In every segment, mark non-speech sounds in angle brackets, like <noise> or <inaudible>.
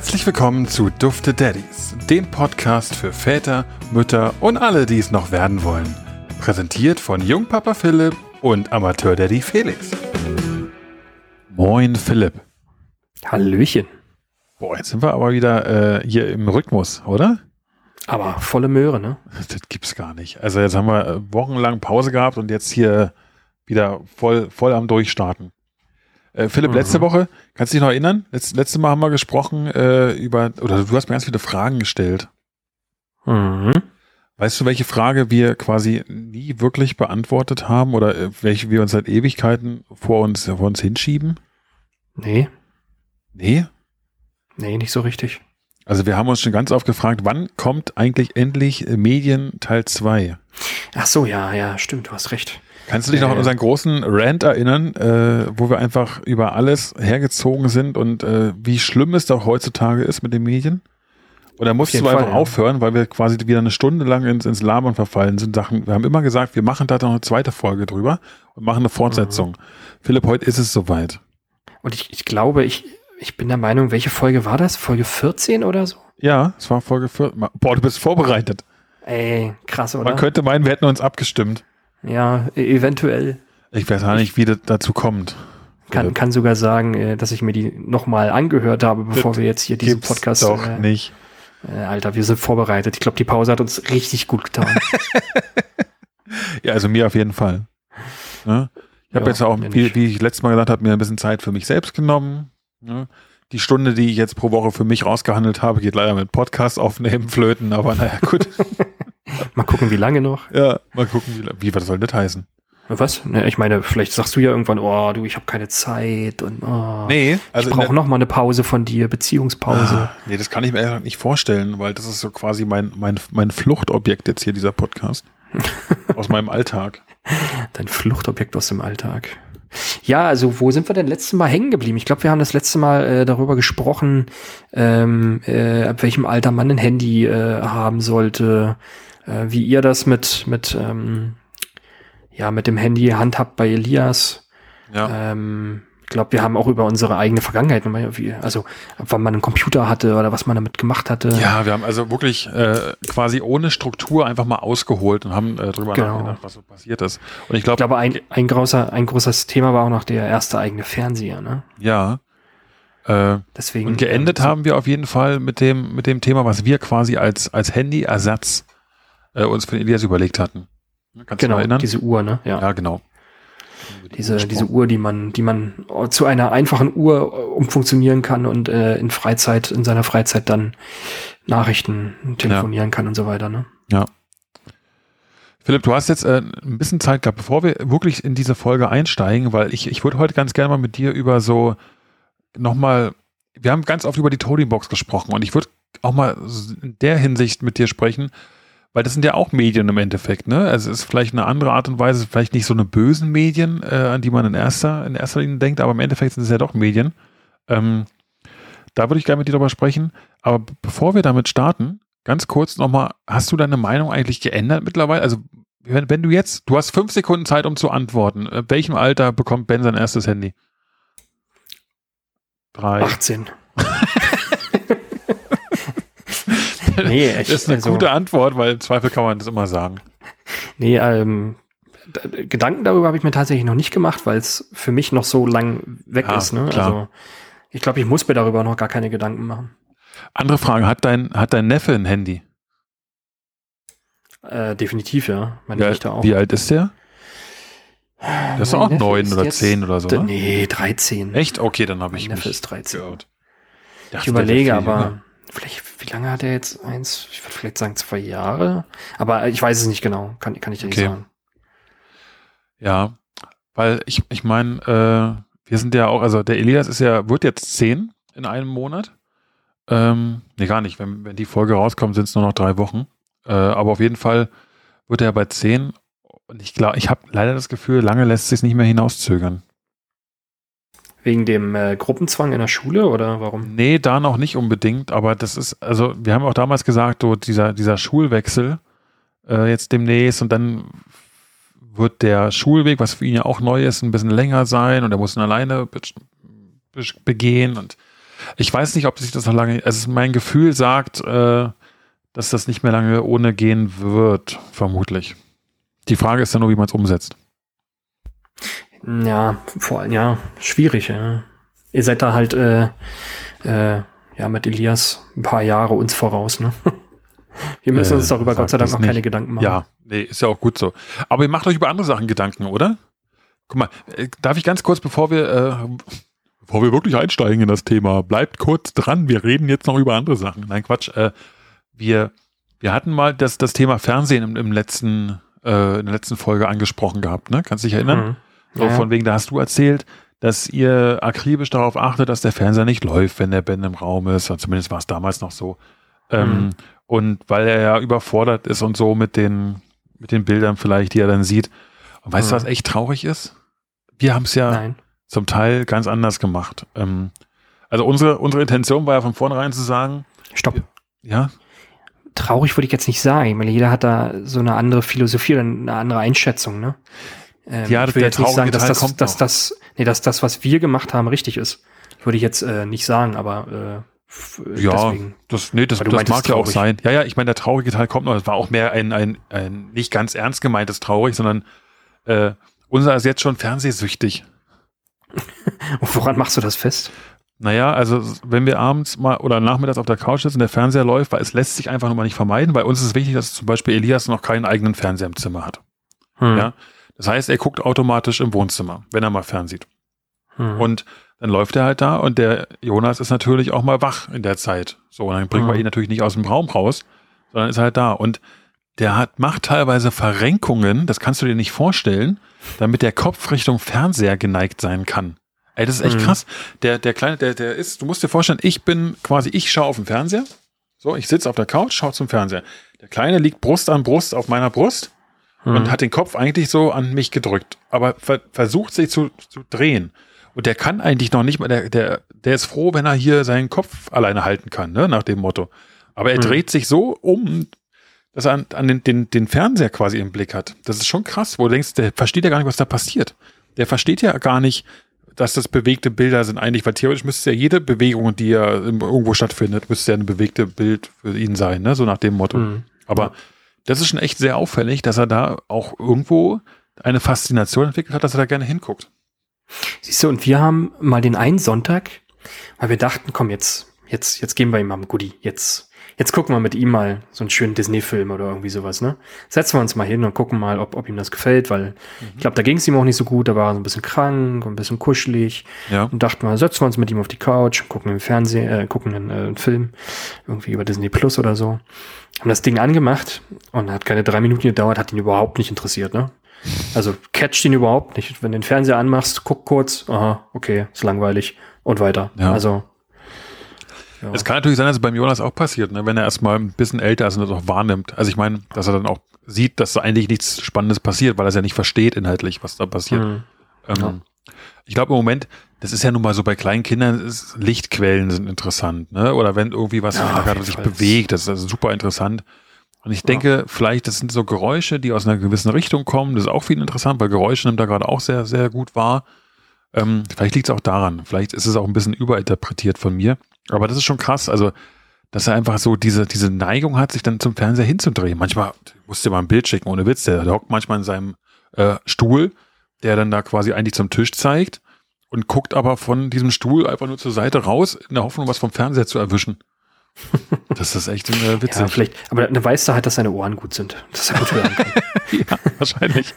Herzlich willkommen zu Dufte Daddies, dem Podcast für Väter, Mütter und alle, die es noch werden wollen. Präsentiert von Jungpapa Philipp und Amateur-Daddy Felix. Moin Philipp. Hallöchen. Boah, jetzt sind wir aber wieder äh, hier im Rhythmus, oder? Aber volle Möhre, ne? Das gibt's gar nicht. Also jetzt haben wir äh, wochenlang Pause gehabt und jetzt hier wieder voll, voll am Durchstarten. Äh, Philipp, mhm. letzte Woche, kannst du dich noch erinnern? Letz, letzte Mal haben wir gesprochen äh, über, oder du hast mir ganz viele Fragen gestellt. Mhm. Weißt du, welche Frage wir quasi nie wirklich beantwortet haben oder äh, welche wir uns seit Ewigkeiten vor uns, vor uns hinschieben? Nee. Nee? Nee, nicht so richtig. Also wir haben uns schon ganz oft gefragt, wann kommt eigentlich endlich Medien Teil 2? Ach so, ja, ja, stimmt, du hast recht. Kannst du dich noch an unseren großen Rant erinnern, äh, wo wir einfach über alles hergezogen sind und äh, wie schlimm es doch heutzutage ist mit den Medien? Oder musst du einfach ja. aufhören, weil wir quasi wieder eine Stunde lang ins, ins Labern verfallen sind? Sachen, wir haben immer gesagt, wir machen da noch eine zweite Folge drüber und machen eine Fortsetzung. Mhm. Philipp, heute ist es soweit. Und ich, ich glaube, ich, ich bin der Meinung, welche Folge war das? Folge 14 oder so? Ja, es war Folge 14. Boah, du bist vorbereitet. Ey, krass, oder? Man könnte meinen, wir hätten uns abgestimmt. Ja, e- eventuell. Ich weiß gar nicht, wie das dazu kommt. Kann, kann sogar sagen, äh, dass ich mir die nochmal angehört habe, bevor das wir jetzt hier diesen Podcast. Doch äh, nicht. Äh, Alter, wir sind vorbereitet. Ich glaube, die Pause hat uns richtig gut getan. <laughs> ja, also mir auf jeden Fall. Ne? Ich habe ja, jetzt auch, wie, wie, ich letztes Mal gesagt habe, mir ein bisschen Zeit für mich selbst genommen. Ne? Die Stunde, die ich jetzt pro Woche für mich rausgehandelt habe, geht leider mit Podcast aufnehmen, flöten, aber naja, gut. <laughs> mal gucken, wie lange noch. Ja, mal gucken, wie, wie was soll das heißen? Was? Ne, ich meine, vielleicht sagst du ja irgendwann, oh, du, ich habe keine Zeit und oh, nee, also ich brauche noch mal eine Pause von dir, Beziehungspause. Ah, nee, das kann ich mir nicht vorstellen, weil das ist so quasi mein, mein, mein Fluchtobjekt jetzt hier, dieser Podcast. <laughs> aus meinem Alltag. Dein Fluchtobjekt aus dem Alltag. Ja, also wo sind wir denn letztes Mal hängen geblieben? Ich glaube, wir haben das letzte Mal äh, darüber gesprochen, ähm, äh, ab welchem Alter man ein Handy äh, haben sollte, äh, wie ihr das mit, mit, ähm, ja, mit dem Handy handhabt bei Elias. Ja. Ähm, ich glaube, wir haben auch über unsere eigene Vergangenheit, also wann man einen Computer hatte oder was man damit gemacht hatte. Ja, wir haben also wirklich äh, quasi ohne Struktur einfach mal ausgeholt und haben äh, drüber genau. nachgedacht, was so passiert ist. Und ich, glaub, ich glaube, ein, ein, großer, ein großes Thema war auch noch der erste eigene Fernseher, ne? Ja. Äh, Deswegen, und geendet ähm, haben wir auf jeden Fall mit dem, mit dem Thema, was wir quasi als, als Handyersatz äh, uns den Elias überlegt hatten. Kannst genau, du erinnern? diese Uhr, ne? Ja, ja genau. Diese, diese Uhr, die man, die man zu einer einfachen Uhr äh, umfunktionieren kann und äh, in Freizeit, in seiner Freizeit dann Nachrichten telefonieren ja. kann und so weiter, ne? Ja. Philipp, du hast jetzt äh, ein bisschen Zeit gehabt, bevor wir wirklich in diese Folge einsteigen, weil ich, ich würde heute ganz gerne mal mit dir über so nochmal, wir haben ganz oft über die Toading Box gesprochen und ich würde auch mal in der Hinsicht mit dir sprechen, weil das sind ja auch Medien im Endeffekt, ne? Also es ist vielleicht eine andere Art und Weise, vielleicht nicht so eine bösen Medien, äh, an die man in erster, in erster Linie denkt, aber im Endeffekt sind es ja doch Medien. Ähm, da würde ich gerne mit dir drüber sprechen. Aber bevor wir damit starten, ganz kurz nochmal, hast du deine Meinung eigentlich geändert mittlerweile? Also wenn, wenn du jetzt, du hast fünf Sekunden Zeit, um zu antworten. In welchem Alter bekommt Ben sein erstes Handy? Drei. 18. nee, echt, das ist eine also, gute Antwort, weil im Zweifel kann man das immer sagen. Nee, ähm, Gedanken darüber habe ich mir tatsächlich noch nicht gemacht, weil es für mich noch so lang weg ja, ist. Ne? Klar. Also ich glaube, ich muss mir darüber noch gar keine Gedanken machen. Andere Frage, hat dein, hat dein Neffe ein Handy? Äh, definitiv, ja. Meine ja, auch. Wie alt ist der? Das ist auch neun oder zehn oder so. Ne? Nee, 13. Echt? Okay, dann habe ich mein Neffe ist 13. Gehört. Ich überlege aber, vielleicht, wie lange hat er jetzt eins? Ich würde vielleicht sagen zwei Jahre. Aber ich weiß es nicht genau. Kann, kann ich dir okay. nicht sagen. Ja, weil ich, ich meine, äh, wir sind ja auch, also der Elias ist ja, wird jetzt zehn in einem Monat. Ähm, nee, gar nicht. Wenn, wenn die Folge rauskommt, sind es nur noch drei Wochen. Äh, aber auf jeden Fall wird er bei zehn. Und ich glaube, ich habe leider das Gefühl, lange lässt sich nicht mehr hinauszögern. Wegen dem äh, Gruppenzwang in der Schule oder warum? Nee, da noch nicht unbedingt, aber das ist, also wir haben auch damals gesagt, so dieser, dieser Schulwechsel äh, jetzt demnächst und dann wird der Schulweg, was für ihn ja auch neu ist, ein bisschen länger sein und er muss ihn alleine be be begehen und Ich weiß nicht, ob sich das noch lange, also mein Gefühl sagt, äh, dass das nicht mehr lange ohne gehen wird, vermutlich. Die Frage ist dann nur, wie man es umsetzt. Ja, vor allem, ja, schwierig, ja. Ihr seid da halt, äh, äh, ja, mit Elias ein paar Jahre uns voraus, ne? <laughs> Wir müssen uns darüber Gott sei Dank noch keine Gedanken machen. Ja, nee, ist ja auch gut so. Aber ihr macht euch über andere Sachen Gedanken, oder? Guck mal, äh, darf ich ganz kurz, bevor wir, äh, bevor wir wirklich einsteigen in das Thema, bleibt kurz dran. Wir reden jetzt noch über andere Sachen. Nein, Quatsch. Äh, wir, wir hatten mal das, das Thema Fernsehen im, im letzten, äh, in der letzten Folge angesprochen gehabt, ne? Kannst du dich erinnern? Mhm. So, ja. von wegen, da hast du erzählt, dass ihr akribisch darauf achtet, dass der Fernseher nicht läuft, wenn der Ben im Raum ist. Zumindest war es damals noch so. Ähm, mhm. Und weil er ja überfordert ist und so mit den, mit den Bildern vielleicht, die er dann sieht. Und weißt mhm. du, was echt traurig ist? Wir haben es ja Nein. zum Teil ganz anders gemacht. Ähm, also unsere, unsere Intention war ja von vornherein zu sagen. Stopp. Ja. Traurig würde ich jetzt nicht sagen, weil jeder hat da so eine andere Philosophie oder eine andere Einschätzung, ne? Ähm, ja, ich will jetzt nicht sagen, dass das, dass das, nee, dass das, was wir gemacht haben, richtig ist. Würde ich jetzt äh, nicht sagen, aber äh, ja, deswegen. das, nee, das, das mag ja auch sein. Ja, ja, ich meine, der traurige Teil kommt noch. Es war auch mehr ein, ein, ein nicht ganz ernst gemeintes traurig, sondern äh, unser ist jetzt schon fernsehsüchtig. <laughs> Und woran machst du das fest? Naja, also wenn wir abends mal oder nachmittags auf der Couch sitzen und der Fernseher läuft, weil es lässt sich einfach nur mal nicht vermeiden. Bei uns ist es wichtig, dass zum Beispiel Elias noch keinen eigenen Fernseher im Zimmer hat. Hm. Ja, das heißt, er guckt automatisch im Wohnzimmer, wenn er mal fernsieht. Hm. Und dann läuft er halt da und der Jonas ist natürlich auch mal wach in der Zeit. So, und dann bringen hm. wir ihn natürlich nicht aus dem Raum raus, sondern ist halt da. Und der hat, macht teilweise Verrenkungen, das kannst du dir nicht vorstellen, damit der Kopf Richtung Fernseher geneigt sein kann. Ey, das ist echt mhm. krass. Der, der Kleine, der, der ist, du musst dir vorstellen, ich bin quasi, ich schaue auf den Fernseher. So, ich sitze auf der Couch, schaue zum Fernseher. Der Kleine liegt Brust an Brust auf meiner Brust mhm. und hat den Kopf eigentlich so an mich gedrückt, aber ver versucht sich zu, zu drehen. Und der kann eigentlich noch nicht mal, der, der, der ist froh, wenn er hier seinen Kopf alleine halten kann, ne, nach dem Motto. Aber er mhm. dreht sich so um, dass er an, an den, den, den Fernseher quasi im Blick hat. Das ist schon krass, wo du denkst, der versteht ja gar nicht, was da passiert. Der versteht ja gar nicht, dass das bewegte Bilder sind eigentlich, weil theoretisch müsste ja jede Bewegung, die ja irgendwo stattfindet, müsste ja ein bewegte Bild für ihn sein, ne? so nach dem Motto. Mhm. Aber das ist schon echt sehr auffällig, dass er da auch irgendwo eine Faszination entwickelt hat, dass er da gerne hinguckt. Siehst du, und wir haben mal den einen Sonntag, weil wir dachten, komm, jetzt, jetzt, jetzt geben wir ihm mal ein Goodie. Jetzt, jetzt gucken wir mit ihm mal so einen schönen Disney-Film oder irgendwie sowas, ne? Setzen wir uns mal hin und gucken mal, ob, ob ihm das gefällt, weil mhm. ich glaube, da ging es ihm auch nicht so gut, da war er so ein bisschen krank und ein bisschen kuschelig. Ja. Und dachten mal, setzen wir uns mit ihm auf die Couch, gucken im Fernsehen, äh, gucken einen, äh, einen Film, irgendwie über Disney Plus oder so. Haben das Ding angemacht und hat keine drei Minuten gedauert, hat ihn überhaupt nicht interessiert, ne? Also catcht ihn überhaupt nicht. Wenn du den Fernseher anmachst, guck kurz, aha, okay, ist langweilig und weiter. Ja. Also ja. Es kann natürlich sein, dass es beim Jonas auch passiert, ne? wenn er erstmal ein bisschen älter ist und das auch wahrnimmt. Also ich meine, dass er dann auch sieht, dass da eigentlich nichts Spannendes passiert, weil er es ja nicht versteht inhaltlich, was da passiert. Mhm. Ähm, ja. Ich glaube im Moment, das ist ja nun mal so bei kleinen Kindern, ist, Lichtquellen sind interessant, ne? Oder wenn irgendwie was ja, gerade sich bewegt, das ist also super interessant. Und ich denke, ja. vielleicht, das sind so Geräusche, die aus einer gewissen Richtung kommen. Das ist auch viel interessant, weil Geräusche nimmt er gerade auch sehr, sehr gut wahr. Ähm, vielleicht liegt es auch daran. Vielleicht ist es auch ein bisschen überinterpretiert von mir. Aber das ist schon krass. Also, dass er einfach so diese, diese Neigung hat, sich dann zum Fernseher hinzudrehen. Manchmal, musst du dir mal ein Bild schicken, ohne Witz. Der, der hockt manchmal in seinem äh, Stuhl, der dann da quasi eigentlich zum Tisch zeigt und guckt aber von diesem Stuhl einfach nur zur Seite raus, in der Hoffnung, was vom Fernseher zu erwischen. <laughs> Das ist echt äh, witzig. Ja, vielleicht, aber dann weißt du halt, dass seine Ohren gut sind, dass er gut hören kann. <laughs> ja, wahrscheinlich.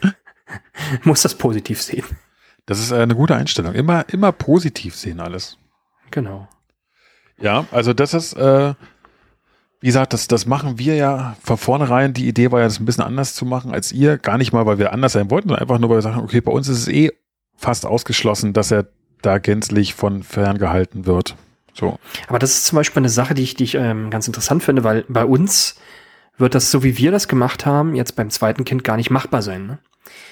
<laughs> Muss das positiv sehen. Das ist eine gute Einstellung. Immer, immer positiv sehen alles. Genau. Ja, also das ist, äh, wie gesagt, das, das machen wir ja von vornherein. Die Idee war ja, das ein bisschen anders zu machen als ihr. Gar nicht mal, weil wir anders sein wollten, sondern einfach nur, weil wir sagen, okay, bei uns ist es eh fast ausgeschlossen, dass er da gänzlich von ferngehalten wird. So. Aber das ist zum Beispiel eine Sache, die ich, die ich ähm, ganz interessant finde, weil bei uns wird das, so wie wir das gemacht haben, jetzt beim zweiten Kind gar nicht machbar sein. Ne?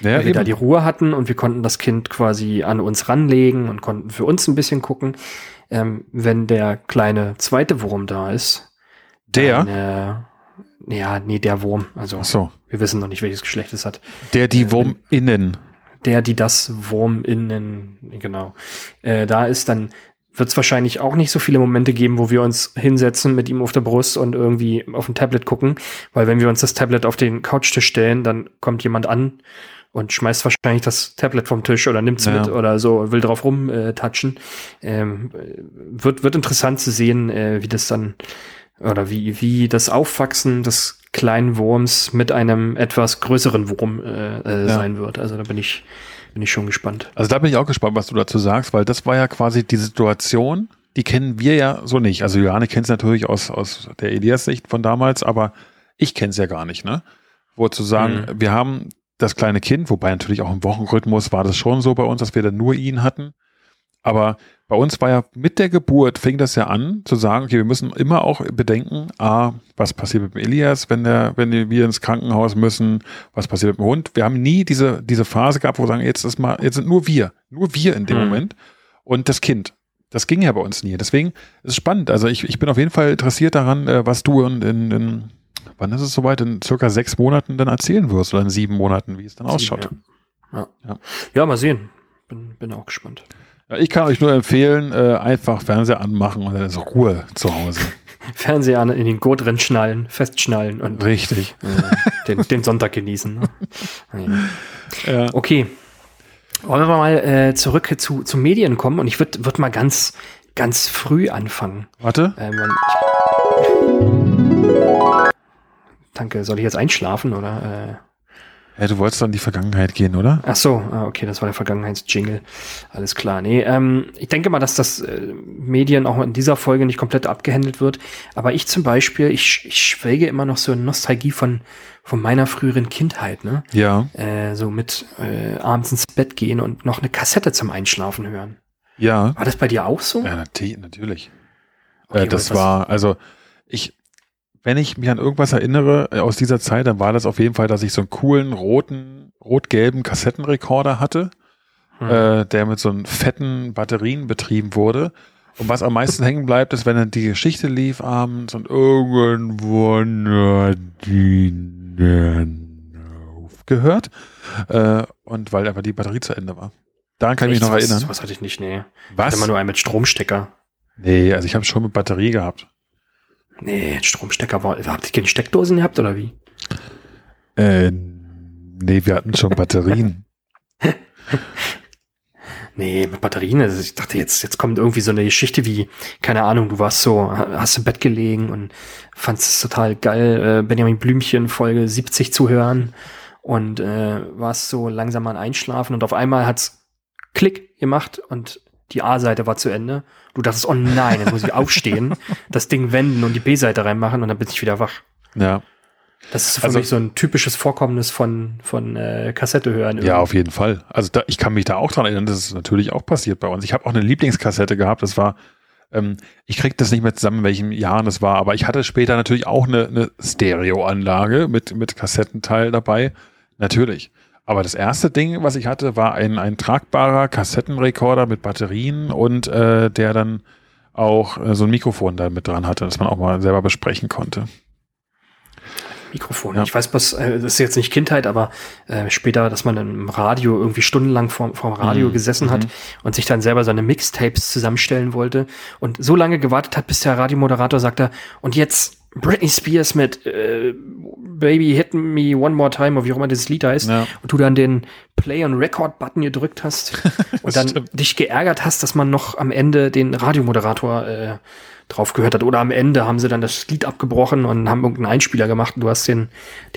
Ja, weil wir da die Ruhe hatten und wir konnten das Kind quasi an uns ranlegen und konnten für uns ein bisschen gucken. Ähm, wenn der kleine zweite Wurm da ist. Der? Dann, äh, ja, nee, der Wurm. Also so. wir wissen noch nicht, welches Geschlecht es hat. Der die ähm, Wurm innen. Der, die das Wurm innen, genau. Äh, da ist dann wird es wahrscheinlich auch nicht so viele Momente geben, wo wir uns hinsetzen mit ihm auf der Brust und irgendwie auf ein Tablet gucken, weil wenn wir uns das Tablet auf den Couchtisch stellen, dann kommt jemand an und schmeißt wahrscheinlich das Tablet vom Tisch oder nimmt's ja. mit oder so, will drauf rumtatschen. Äh, ähm, wird, wird interessant zu sehen, äh, wie das dann oder wie, wie das Aufwachsen des kleinen Wurms mit einem etwas größeren Wurm äh, äh, ja. sein wird. Also da bin ich, bin ich schon gespannt. Also da bin ich auch gespannt, was du dazu sagst, weil das war ja quasi die Situation, die kennen wir ja so nicht. Also Johanne kennt es natürlich aus, aus der Elias-Sicht von damals, aber ich kenne es ja gar nicht, ne? Wo zu sagen, mhm. wir haben das kleine Kind, wobei natürlich auch im Wochenrhythmus war das schon so bei uns, dass wir dann nur ihn hatten. Aber bei uns war ja mit der Geburt fing das ja an, zu sagen, okay, wir müssen immer auch bedenken, ah, was passiert mit dem Elias, wenn der, wenn wir ins Krankenhaus müssen, was passiert mit dem Hund. Wir haben nie diese, diese Phase gehabt, wo wir sagen, jetzt ist mal, jetzt sind nur wir, nur wir in dem hm. Moment und das Kind. Das ging ja bei uns nie. Deswegen ist es spannend. Also ich, ich bin auf jeden Fall interessiert daran, äh, was du in, in, in wann ist es soweit, in circa sechs Monaten dann erzählen wirst oder in sieben Monaten, wie es dann ausschaut. Ja. Ja. ja. ja mal sehen. Bin, bin auch gespannt. Ich kann euch nur empfehlen, äh, einfach Fernseher anmachen und dann ist Ruhe zu Hause. <laughs> Fernseher an, in den Gurt drin schnallen, festschnallen und Richtig. Äh, den, den, Sonntag genießen. Ne? <laughs> ja. Okay. Wollen wir mal äh, zurück zu, zu Medien kommen und ich würde würd mal ganz, ganz früh anfangen. Warte. Ähm, Danke, soll ich jetzt einschlafen oder? Äh? Ja, du wolltest doch in die Vergangenheit gehen, oder? Ach so, ah, okay, das war der Vergangenheitsjingle. Alles klar. Nee, ähm, ich denke mal, dass das äh, Medien auch in dieser Folge nicht komplett abgehandelt wird. Aber ich zum Beispiel, ich, ich schwelge immer noch so in Nostalgie von, von meiner früheren Kindheit, ne? Ja. Äh, so mit äh, abends ins Bett gehen und noch eine Kassette zum Einschlafen hören. Ja. War das bei dir auch so? Ja, natürlich. Okay, äh, das war, also ich, wenn ich mich an irgendwas erinnere äh, aus dieser Zeit, dann war das auf jeden Fall, dass ich so einen coolen roten, rot-gelben Kassettenrekorder hatte, hm. äh, der mit so einen fetten Batterien betrieben wurde. Und was am meisten hängen bleibt, ist, wenn dann die Geschichte lief abends und irgendwo Nadine aufgehört. Äh, und weil einfach die Batterie zu Ende war. Daran kann ich mich noch was, erinnern. Was hatte ich nicht, nee. Was? Hatte immer nur einen mit Stromstecker. Nee, also ich habe schon mit Batterie gehabt. Nee, Stromstecker war. Habt ihr keine Steckdosen gehabt oder wie? Äh, nee, wir hatten schon Batterien. <laughs> nee, mit Batterien. Also ich dachte, jetzt, jetzt kommt irgendwie so eine Geschichte wie, keine Ahnung, du warst so, hast im Bett gelegen und fandst es total geil, äh, Benjamin Blümchen Folge 70 zu hören und äh, warst so langsam mal Einschlafen und auf einmal hat's Klick gemacht und die A-Seite war zu Ende. Du dachtest, oh nein, jetzt muss ich aufstehen, <laughs> das Ding wenden und die B-Seite reinmachen und dann bin ich wieder wach. Ja. Das ist für also, mich so ein typisches Vorkommnis von, von äh, Kassette hören. Irgendwie. Ja, auf jeden Fall. Also da, ich kann mich da auch dran erinnern, das ist natürlich auch passiert bei uns. Ich habe auch eine Lieblingskassette gehabt, das war, ähm, ich krieg das nicht mehr zusammen, in welchem Jahr das war, aber ich hatte später natürlich auch eine, eine Stereoanlage mit, mit Kassettenteil dabei. Natürlich. Aber das erste Ding, was ich hatte, war ein, ein tragbarer Kassettenrekorder mit Batterien und äh, der dann auch äh, so ein Mikrofon da mit dran hatte, dass man auch mal selber besprechen konnte. Mikrofon. Ja. Ich weiß, was, äh, das ist jetzt nicht Kindheit, aber äh, später, dass man im Radio irgendwie stundenlang vorm, vorm Radio mhm. gesessen hat mhm. und sich dann selber seine Mixtapes zusammenstellen wollte und so lange gewartet hat, bis der Radiomoderator sagte, und jetzt Britney Spears mit äh, Baby Hit Me One More Time, oder wie auch immer dieses Lied heißt, ja. und du dann den Play on Record Button gedrückt hast <laughs> und dann stimmt. dich geärgert hast, dass man noch am Ende den Radiomoderator äh, drauf gehört hat. Oder am Ende haben sie dann das Lied abgebrochen und haben irgendeinen Einspieler gemacht und du hast den,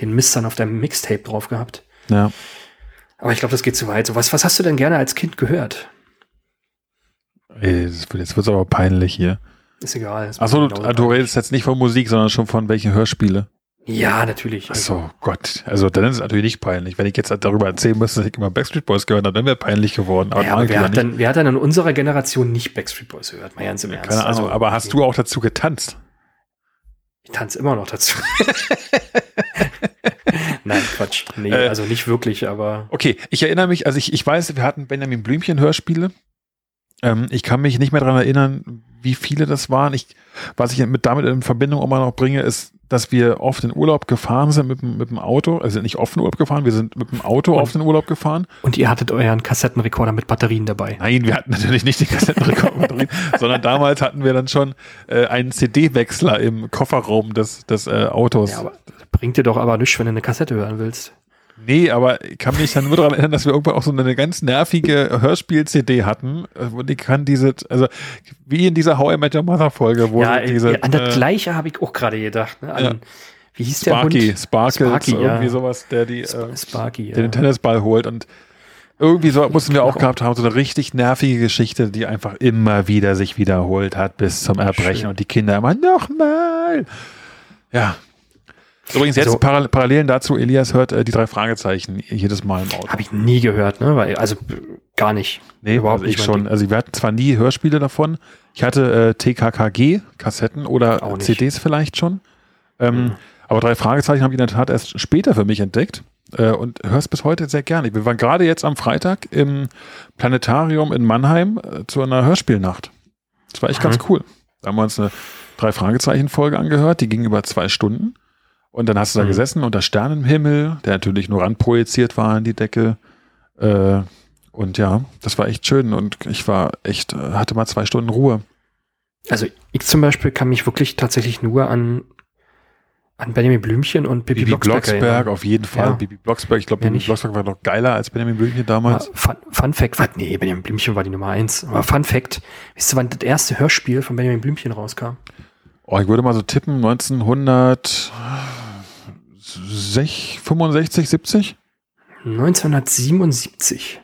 den Mist dann auf deinem Mixtape drauf gehabt. Ja. Aber ich glaube, das geht zu weit. So, was, was hast du denn gerne als Kind gehört? Ey, jetzt wird es aber peinlich hier. Ist egal. Achso, du, du redest jetzt nicht von Musik, sondern schon von welchen Hörspiele? Ja, natürlich. Achso, also. Gott. Also dann ist es natürlich nicht peinlich. Wenn ich jetzt darüber erzählen müsste, dass ich immer Backstreet Boys gehört habe, dann wäre peinlich geworden. Aber, ja, aber wer, hat dann, wer hat dann in unserer Generation nicht Backstreet Boys gehört? Mal ganz im Ernst. Keine Ahnung, also, aber hast du auch dazu getanzt? Ich tanze immer noch dazu. <laughs> <laughs> Nein, Quatsch. Nee, äh, also nicht wirklich, aber. Okay, ich erinnere mich, also ich, ich weiß, wir hatten Benjamin Blümchen Hörspiele Ähm, ich kann mich nicht mehr daran erinnern, wie viele das waren. Ich, was ich mit damit in Verbindung immer noch bringe, ist, dass wir oft in Urlaub gefahren sind mit, mit dem Auto. Also nicht oft in Urlaub gefahren, wir sind mit dem Auto Und- auf den Urlaub gefahren. Und ihr hattet euren Kassettenrekorder mit Batterien dabei. Nein, wir hatten natürlich nicht die Kassettenrekorder drin, <laughs> sondern damals hatten wir dann schon äh, einen CD-Wechsler im Kofferraum des, des äh, Autos. Ja, aber bringt dir doch aber nichts, wenn du eine Kassette hören willst. Nee, aber ich kann mich dann nur daran erinnern, dass wir irgendwann auch so eine ganz nervige Hörspiel-CD hatten. äh, Und ich kann diese, also wie in dieser How I Met Your Mother Folge, wo ja, diese äh, an das äh, gleiche habe ich auch gerade gedacht. Ne? An, Ja. Wie hieß der Sparky, Hund? Sparkles, Sparky, ja. irgendwie sowas, der die, äh, Sparky, der den ja. Tennisball holt und irgendwie so mussten wir auch gehabt haben, so eine richtig nervige Geschichte, die einfach immer wieder sich wiederholt hat bis zum Erbrechen Schön. und die Kinder immer nochmal. Ja. Übrigens jetzt Also- Paral Parallelen dazu, Elias hört äh, die drei Fragezeichen jedes Mal im Auto. Habe ich nie gehört, ne? Weil, also gar nicht. Nee, Überhaupt also ich nicht mein schon. Ding. Also wir hatten zwar nie Hörspiele davon. Ich hatte äh, TKKG-Kassetten oder. CDs vielleicht schon. Ähm, Mhm. Aber drei Fragezeichen habe ich in der Tat erst später für mich entdeckt äh, und höre es bis heute sehr gerne. Wir waren gerade jetzt am Freitag im Planetarium in Mannheim äh, zu einer Hörspielnacht. Das war echt Mhm. ganz cool. Da haben wir uns eine drei Fragezeichen-Folge angehört, die ging über zwei Stunden. Und dann hast du da Mhm. gesessen unter Sternenhimmel, der natürlich nur ranprojiziert war an die Decke. Äh, und ja, das war echt schön und ich war echt, äh, hatte mal zwei Stunden Ruhe. Also ich zum Beispiel kann mich wirklich tatsächlich nur an, an Benjamin Blümchen und Bibi, Bibi Blocksberg, Blocksberg, auf jeden Fall. Ja. Bibi Blocksberg, ich glaube, Bibi nicht. Blocksberg war noch geiler als Benjamin Blümchen damals. Aber Fun, Fun Fact, was, nee, Benjamin Blümchen war die Nummer eins. Aber Fun Fact, wisst ihr, wann das erste Hörspiel von Benjamin Blümchen rauskam? Oh, ich würde mal so tippen, 1965, 70? 1977.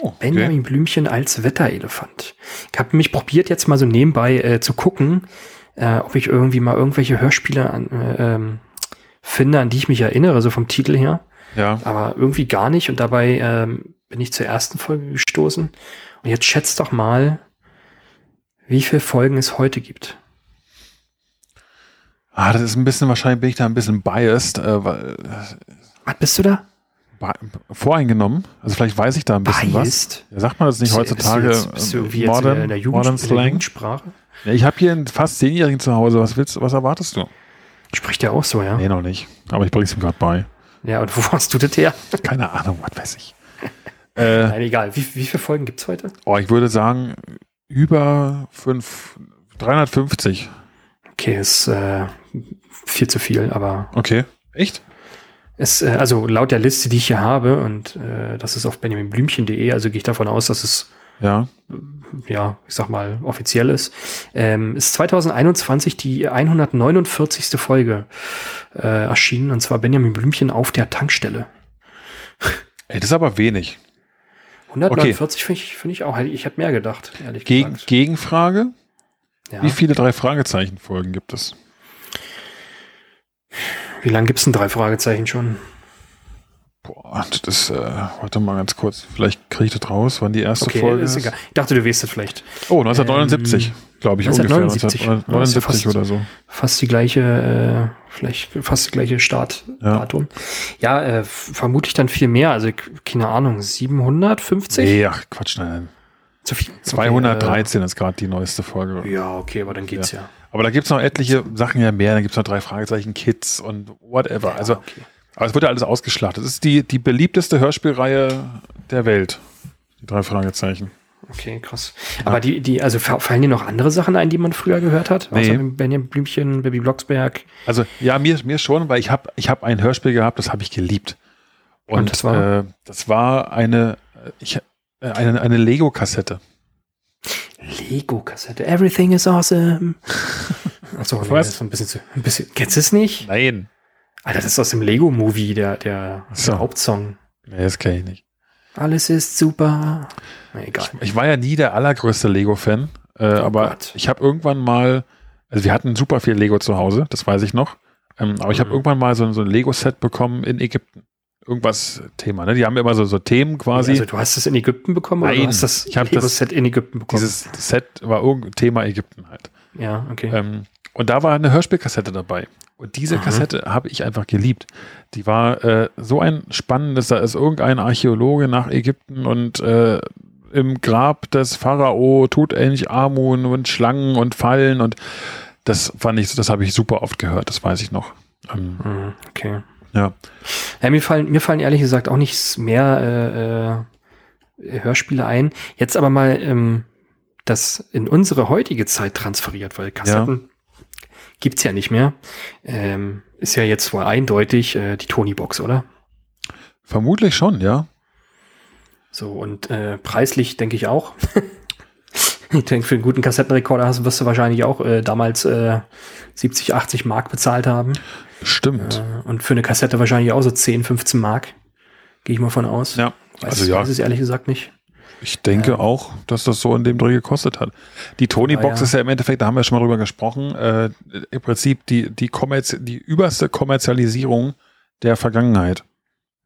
Oh, Benjamin Blümchen als Wetterelefant. Ich habe mich probiert, jetzt mal so nebenbei äh, zu gucken, äh, ob ich irgendwie mal irgendwelche Hörspiele an, äh, ähm, finde, an die ich mich erinnere, so vom Titel her. Ja, Aber irgendwie gar nicht. Und dabei ähm, bin ich zur ersten Folge gestoßen. Und jetzt schätzt doch mal, wie viele Folgen es heute gibt. Ah, das ist ein bisschen, wahrscheinlich bin ich da ein bisschen biased, äh, weil, Was bist du da? voreingenommen. Also vielleicht weiß ich da ein bisschen was. Biased? Ja, sagt man das nicht heutzutage? Bist du, jetzt, bist du äh, irgendwie jetzt modern, in der, Jugend, modern Slang? Jugendsprache? Ja, ich habe hier einen fast Zehnjährigen zu Hause. Was willst du, was erwartest du? Spricht der auch so, ja? Nee, noch nicht. Aber ich bring's ihm gerade bei. Ja, und <laughs> wo hast du das her? Keine Ahnung, was weiß ich. <laughs> Äh, Nein, egal. Wie, wie viele Folgen gibt's heute? oh, ich würde sagen, über fünf, 350. Okay, ist äh, viel zu viel, aber Okay. Echt? es, äh, also laut der Liste, die ich hier habe, und äh, das ist auf benjaminblümchen.de, also gehe ich davon aus, dass es, Ja. ja, ich sag mal, offiziell ist, ähm, ist 2021 die 149. Folge äh, erschienen, und zwar Benjamin Blümchen auf der Tankstelle. Ey, das ist aber wenig. 149 finde ich, finde ich auch, ich hätte mehr gedacht, ehrlich Gegen, gesagt. Gegenfrage. Ja. Wie viele drei Fragezeichen Folgen gibt es? Wie lange gibt's denn drei Fragezeichen schon? Boah, das äh, warte mal ganz kurz. Vielleicht kriege ich das raus, wann die erste Okay, Folge ist egal. Ich dachte, du weißt es vielleicht. Oh, 1979, glaube ich, 1979. ungefähr. 1979 Ja, ist ja oder so. fast die gleiche, äh, vielleicht fast die gleiche Startdatum. Ja, äh, f- vermutlich dann viel mehr. Also keine Ahnung, 750? Nee, ach, Quatsch, nein. Zu viel. 213 ist gerade die neueste Folge. Okay, äh, ja, okay, aber dann geht's ja. Aber da gibt es noch etliche Sachen ja mehr. Da gibt es noch drei Fragezeichen, Kids und whatever. Also, okay. aber es wird ja alles ausgeschlachtet. Das ist die, die beliebteste Hörspielreihe der Welt. Die drei Fragezeichen. Okay, krass. Aber die, die, also fa- fallen dir noch andere Sachen ein, die man früher gehört hat? Nee. Außer Benjamin Blümchen, Baby Blocksberg. Also ja, mir, mir schon, weil ich habe ich hab ein Hörspiel gehabt, das habe ich geliebt. Und, Und das war? Äh, das war eine, ich, äh, eine, eine Lego-Kassette. Lego-Kassette. Everything is awesome. <laughs> Achso, nee, Was? das ist ein bisschen zu, ein bisschen. Kennst du es nicht? Nein. Alter, das ist aus dem Lego-Movie, der, der, So. der Hauptsong. Nee, das kenne ich nicht. Alles ist super. Na, egal. Ich war ja nie der allergrößte Lego-Fan, äh, aber Oh Gott. ich habe irgendwann mal, also wir hatten super viel Lego zu Hause, das weiß ich noch. Ähm, aber ich habe Mhm. irgendwann mal so, so ein Lego-Set bekommen in Ägypten. Irgendwas Thema, ne? Die haben immer so, so Themen quasi. Also du hast es in Ägypten bekommen oder Nein, du hast das ich hab das- Lego-Set in Ägypten bekommen? Dieses Set war irgendein Thema Ägypten halt. ja, okay. Ähm, und da war eine Hörspielkassette dabei. Und diese Mhm. Kassette habe ich einfach geliebt. Die war äh, so ein spannendes, da ist irgendein Archäologe nach Ägypten und äh, im Grab des Pharao tut endlich Amun und Schlangen und Fallen und das fand ich, das habe ich super oft gehört, das weiß ich noch. Ähm, Mhm, Okay. ja. Ja, mir fallen, mir fallen ehrlich gesagt auch nichts mehr äh, äh, Hörspiele ein. Jetzt aber mal ähm, das in unsere heutige Zeit transferiert, weil Kassetten gibt's ja nicht mehr. Ähm, ist ja jetzt wohl eindeutig äh, die Tony-Box, oder? Vermutlich schon, ja. So, und äh, preislich denke ich auch. <laughs> ich denke, für einen guten Kassettenrekorder hast, wirst du wahrscheinlich auch äh, damals äh, 70, 80 Mark bezahlt haben. Stimmt. Äh, und für eine Kassette wahrscheinlich auch so 10, 15 Mark. Gehe ich mal von aus. ja. Weiß, also ja, weiß es ehrlich gesagt nicht. ich denke auch, dass das so in dem Dreh gekostet hat. Die Tony-Box Ja, ist ja im Endeffekt, da haben wir schon mal drüber gesprochen, äh, im Prinzip die, die, Kommerz die überste Kommerzialisierung der Vergangenheit.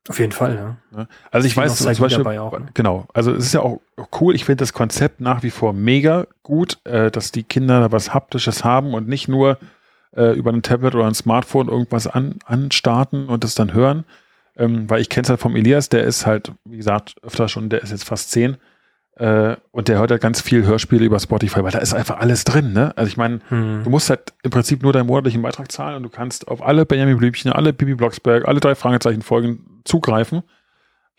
Auf jeden Fall, ja. Ne? Also ich Viel weiß zum Beispiel, dabei auch, ne? genau, also es ist ja auch cool, ich finde das Konzept nach wie vor mega gut, äh, dass die Kinder da was Haptisches haben und nicht nur äh, über ein Tablet oder ein Smartphone irgendwas an, anstarten und das dann hören, ähm, weil ich kenne es halt vom Elias, der ist halt, wie gesagt, öfter schon, der ist jetzt fast zehn äh, und der hört halt ganz viel Hörspiele über Spotify, weil da ist einfach alles drin, ne? Also ich meine, Hm. Du musst halt im Prinzip nur deinen monatlichen Beitrag zahlen und du kannst auf alle Benjamin Blümchen, alle Bibi Blocksberg, alle drei Fragezeichen Folgen zugreifen.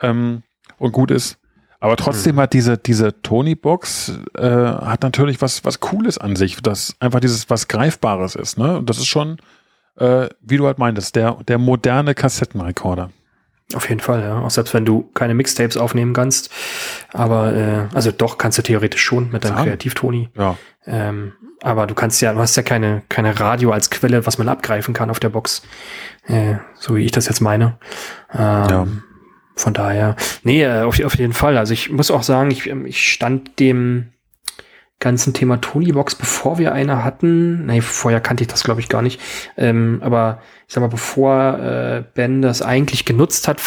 Ähm, und gut ist. Aber trotzdem hat diese, diese Tony-Box äh, hat natürlich was, was Cooles an sich, das einfach dieses was Greifbares ist, ne? Und das ist schon, äh, wie du halt meintest, der, der moderne Kassettenrekorder. Auf jeden Fall, ja. Auch selbst wenn du keine Mixtapes aufnehmen kannst. Aber, äh, also doch kannst du theoretisch schon mit deinem. Kreativ-Toni. Ja. Ähm, aber du kannst ja, du hast ja keine, keine Radio als Quelle, was man abgreifen kann auf der Box. Äh, so wie ich das jetzt meine. Ähm, Ja. Von daher, nee, äh, auf, auf jeden Fall. Also ich muss auch sagen, ich, ähm, ich stand dem ganzen Thema Tony-Box, bevor wir eine hatten. Nee, vorher kannte ich das, glaube ich, gar nicht. Ähm, aber ich sag mal, bevor äh, Ben das eigentlich genutzt hat,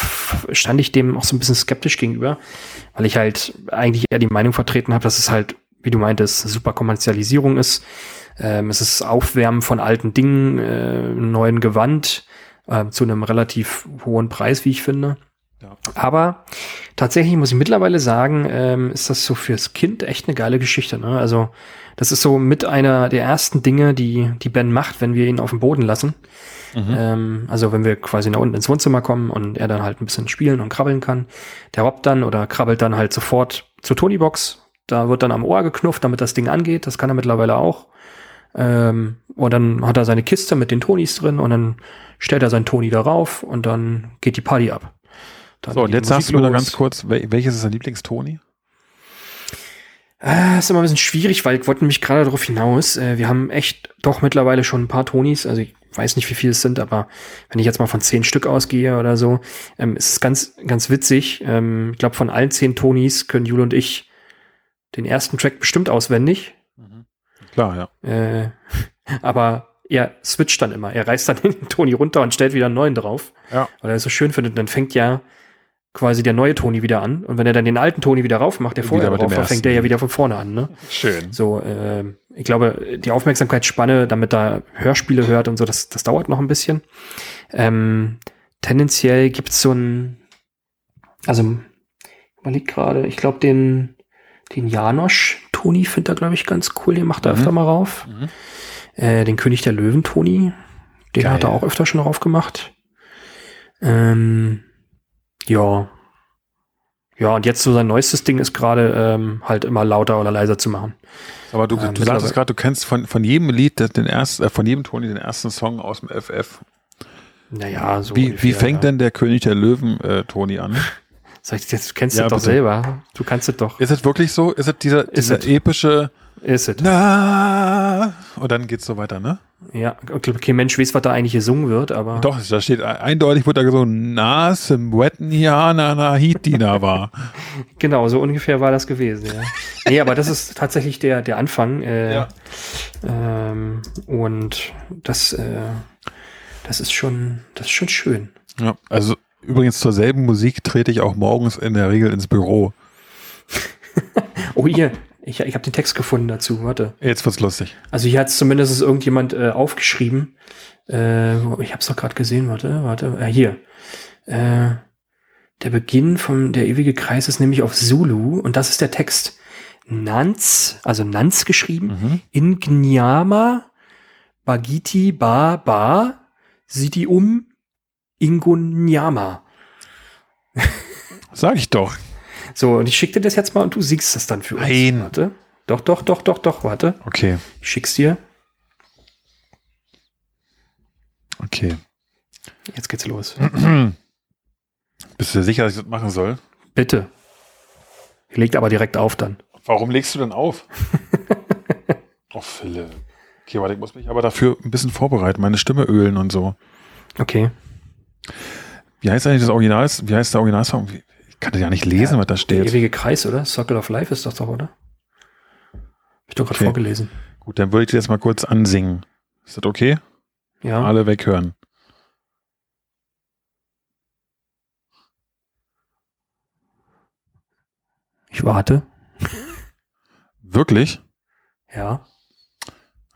stand ich dem auch so ein bisschen skeptisch gegenüber, weil ich halt eigentlich eher die Meinung vertreten habe, dass es halt, wie du meintest, super Kommerzialisierung ist. Ähm, es ist Aufwärmen von alten Dingen, äh, neuen Gewand äh, zu einem relativ hohen Preis, wie ich finde. Ja. Aber tatsächlich muss ich mittlerweile sagen, ähm, ist das so fürs Kind echt eine geile Geschichte. Ne? Also das ist so mit einer der ersten Dinge, die, die Ben macht, wenn wir ihn auf dem Boden lassen. Mhm. Ähm, also wenn wir quasi nach unten ins Wohnzimmer kommen und er dann halt ein bisschen spielen und krabbeln kann. Der robbt dann oder krabbelt dann halt sofort zur Tonybox. Da wird dann am Ohr geknufft, damit das Ding angeht. Das kann er mittlerweile auch. Ähm, und dann hat er seine Kiste mit den Tonis drin und dann stellt er seinen Toni darauf und dann geht die Party ab. Dann So, und jetzt sagst du mir ganz kurz, wel welches ist dein Lieblingstoni? Äh, ist immer ein bisschen schwierig, weil ich wollte nämlich gerade darauf hinaus. Äh, wir haben echt doch mittlerweile schon ein paar Tonis. Also ich weiß nicht, wie viele es sind, aber wenn ich jetzt mal von zehn Stück ausgehe oder so, ähm, ist es ganz, ganz witzig. Ähm, ich glaube, von allen zehn Tonis können Jule und ich den ersten Track bestimmt auswendig. Klar, ja. Äh, <laughs> aber er switcht dann immer. Er reißt dann den Toni runter und stellt wieder einen neuen drauf. Ja. Weil er es so schön findet. Dann fängt ja quasi der neue Toni wieder an. Und wenn er dann den alten Toni wieder rauf macht, der vorher drauf war, fängt der ja wieder von vorne an. Ne? Schön. So, ähm, ich glaube, die Aufmerksamkeitsspanne, damit da Hörspiele hört und so, das, das dauert noch ein bisschen. Ähm, tendenziell gibt's so ein, also ich überleg gerade, ich glaube, den, den Janosch Toni findet er, glaube ich, ganz cool, den macht er Mhm. öfter mal rauf. Mhm. Äh, den König der Löwen Toni, den Geil. hat er auch öfter schon drauf gemacht. Ähm, ja. Ja, und jetzt so sein neuestes Ding ist gerade ähm, halt immer lauter oder leiser zu machen. Aber du, Ähm, du sagtest gerade, du kennst von, von jedem Lied den- ersten, äh, von jedem Toni den ersten Song aus dem FF. Naja, so. wie, wie ungefähr, fängt ja. denn der König der Löwen äh, Toni an? <laughs> Sag ich, jetzt, du kennst Ja, es doch selber. Du kannst es doch. Ist es wirklich so? Ist es dieser, dieser es. epische Ist es. Na und dann geht's so weiter, ne? Ja, ich glaube, kein Mensch weiß, was da eigentlich gesungen wird, aber. Doch, da steht eindeutig, wurde da gesungen, Nas im wetten na Hitina war. <laughs> Genau, so ungefähr war das gewesen, ja. nee, aber das ist tatsächlich der, der Anfang. Äh, Ja. ähm, und das, äh, das ist schon, das ist schon schön. Ja, also übrigens zur selben Musik trete ich auch morgens in der Regel ins Büro. <laughs> Oh, hier, ich, ich habe den Text gefunden dazu, warte. Jetzt wird's lustig. Also hier hat zumindest irgendjemand äh, aufgeschrieben. Äh, ich habe es doch gerade gesehen, warte, warte. Äh, hier. Äh, Der Beginn von der ewige Kreis ist nämlich auf Zulu und das ist der Text. Nans, also Nans geschrieben, Mhm. in Gnyama, Bagiti, Ba, Ba, Sidi um, Ingunyama. Sag ich doch. So, und ich schicke dir das jetzt mal und du siehst das dann für uns. Nein. Warte. Doch, doch, doch, doch, doch, warte. Okay, Ich schick's dir. okay. Jetzt geht's los. <clears throat> Bist du dir sicher, dass ich das machen soll? Bitte. Legt aber direkt auf dann. Warum legst du denn auf? <laughs> oh, Philipp. Okay, warte, ich muss mich aber dafür ein bisschen vorbereiten, meine Stimme ölen und so. Okay. Wie heißt eigentlich das Original? Wie heißt der Originalsong? Ich kann das ja nicht lesen, was da Der steht. ewige Kreis, oder? Circle of Life ist das doch, oder? Hab ich doch gerade Okay. vorgelesen. Gut, dann würde ich dir jetzt mal kurz ansingen. Ist das okay? Ja. Alle weghören. Ich warte. Wirklich? Ja.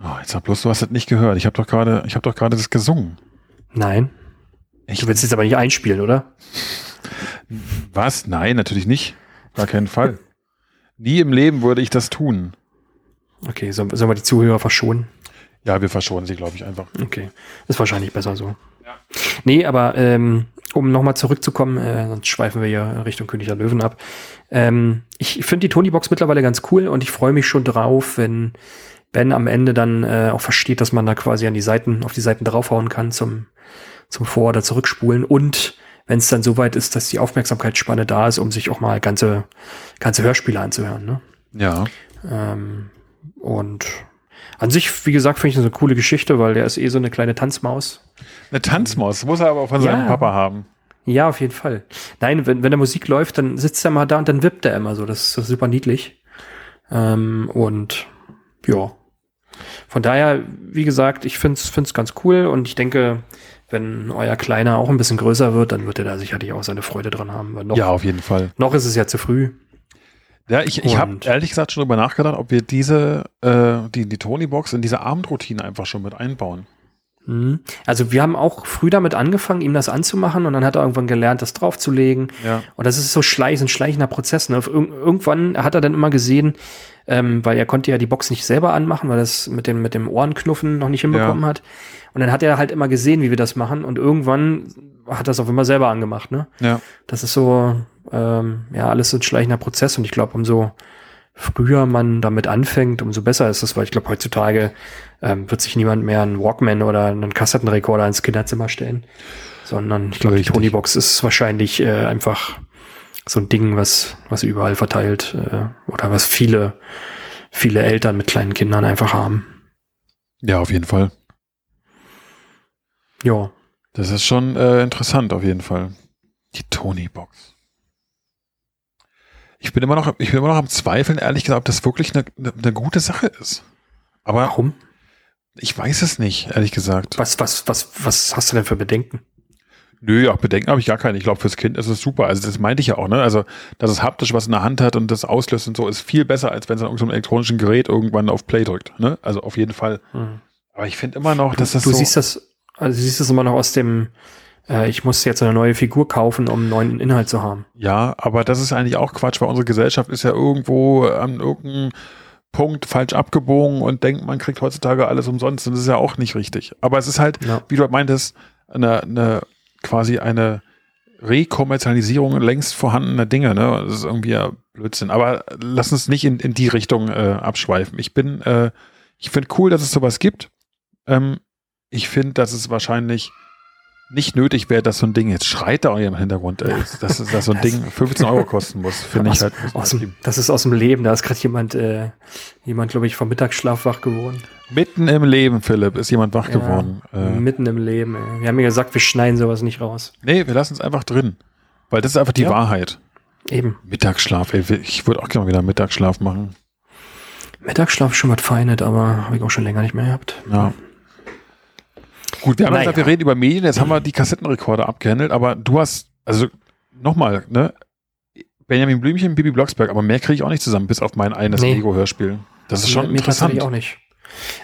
Oh, jetzt sag bloß, du hast das nicht gehört. Ich habe doch gerade, ich habe doch gerade das gesungen. Nein. Echt? Du willst jetzt aber nicht einspielen, oder? Was? Nein, natürlich nicht. Gar keinen Fall. <laughs> Nie im Leben würde ich das tun. Okay, sollen, sollen wir die Zuhörer verschonen? Ja, wir verschonen sie, glaube ich, einfach. Okay. Ist wahrscheinlich besser so. Ja. Nee, aber ähm, um nochmal zurückzukommen, äh, sonst schweifen wir ja Richtung König der Löwen ab. Ähm, ich finde die Tony-Box mittlerweile ganz cool und ich freue mich schon drauf, wenn Ben am Ende dann äh, auch versteht, dass man da quasi an die Seiten, auf die Seiten draufhauen kann zum, zum Vor- oder Zurückspulen und wenn es dann soweit ist, dass die Aufmerksamkeitsspanne da ist, um sich auch mal ganze, ganze Hörspiele anzuhören. Ne? Ja. Ähm, und an sich, wie gesagt, finde ich das eine coole Geschichte, weil der ist eh so eine kleine Tanzmaus. Eine Tanzmaus muss er aber von Ja. seinem Papa haben. Ja, auf jeden Fall. Nein, wenn, wenn der Musik läuft, dann sitzt er mal da und dann wippt er immer so. Das ist, das ist super niedlich. Ähm, und ja. Von daher, wie gesagt, ich finde es ganz cool und ich denke, wenn euer Kleiner auch ein bisschen größer wird, dann wird er da sicherlich auch seine Freude dran haben. Noch, Ja, auf jeden Fall. noch ist es ja zu früh. Ja, ich, ich habe ehrlich gesagt schon darüber nachgedacht, ob wir diese, äh, die, die Tony-Box in diese Abendroutine einfach schon mit einbauen. Mhm. Also wir haben auch früh damit angefangen, ihm das anzumachen und dann hat er irgendwann gelernt, das draufzulegen. Ja. Und das ist so schleich, ein schleichender Prozess. Ne? Irgendwann hat er dann immer gesehen, ähm, weil er konnte ja die Box nicht selber anmachen, weil das mit dem, mit dem Ohrenknuffen noch nicht hinbekommen hat. Und dann hat er halt immer gesehen, wie wir das machen. Und irgendwann hat er es auf immer selber angemacht. Ne? Ja. Das ist so, ähm, ja, alles so ein schleichender Prozess. Und ich glaube, umso früher man damit anfängt, umso besser ist es, weil ich glaube, heutzutage ähm, wird sich niemand mehr einen Walkman oder einen Kassettenrekorder ins Kinderzimmer stellen. Sondern ich glaube, die. Tonybox ist wahrscheinlich äh, einfach so ein Ding, was, was überall verteilt äh, oder was viele, viele Eltern mit kleinen Kindern einfach haben. Ja, auf jeden Fall. Ja. Das ist schon äh, interessant, auf jeden Fall. Die Tony-Box. Ich bin immer noch, ich bin immer noch am Zweifeln, ehrlich gesagt, ob das wirklich eine, eine, gute Sache ist. Aber Warum? ich weiß es nicht, ehrlich gesagt. Was, was, was, was hast du denn für Bedenken? Nö, auch Bedenken habe ich gar keine. Ich glaube, fürs Kind ist es super. Also das meinte ich ja auch, ne? Also, dass es haptisch was in der Hand hat und das auslöst und so, ist viel besser, als wenn es an irgendeinem elektronischen Gerät irgendwann auf Play drückt. Ne? Also auf jeden Fall. Hm. Aber ich finde immer noch, dass das du so. siehst das, also du siehst das immer noch aus dem, äh, ich muss jetzt eine neue Figur kaufen, um einen neuen Inhalt zu haben. Ja, aber das ist eigentlich auch Quatsch, weil unsere Gesellschaft ist ja irgendwo an irgendeinem Punkt falsch abgebogen und denkt, man kriegt heutzutage alles umsonst. Und das ist ja auch nicht richtig. Aber es ist halt, Ja. wie du meintest, eine, eine quasi eine Rekommerzialisierung längst vorhandener Dinge. Ne? Das ist irgendwie ja Blödsinn. Aber lass uns nicht in, in die Richtung äh, abschweifen. Ich bin, äh, ich finde cool, dass es sowas gibt. Ähm, ich finde, dass es wahrscheinlich nicht nötig wäre, dass so ein Ding jetzt schreit da auch im Hintergrund, ey, dass, dass, so ein <laughs> Ding 15 Euro kosten muss, finde ich halt. aus dem, das ist aus dem Leben. Da ist gerade jemand, äh, jemand, glaube ich, vom Mittagsschlaf wach geworden. Mitten im Leben, Philipp, ist jemand wach Ja, geworden. Äh, Mitten im Leben. Ey. Wir haben ja gesagt, wir schneiden sowas nicht raus. nee, wir lassen es einfach drin. Weil das ist einfach die Ja. Wahrheit. Eben. Mittagsschlaf, ey, ich würde auch gerne mal wieder Mittagsschlaf machen. Mittagsschlaf ist schon was Feinet, aber habe ich auch schon länger nicht mehr gehabt. Ja. Gut, wir haben Naja. gesagt, wir reden über Medien, jetzt haben wir die Kassettenrekorder abgehandelt, aber du hast, also nochmal, ne? Benjamin Blümchen, Bibi Blocksberg, aber mehr kriege ich auch nicht zusammen, bis auf mein eines Nee. Lego-Hörspiel. Das ist schon Mir- interessant. auch nicht.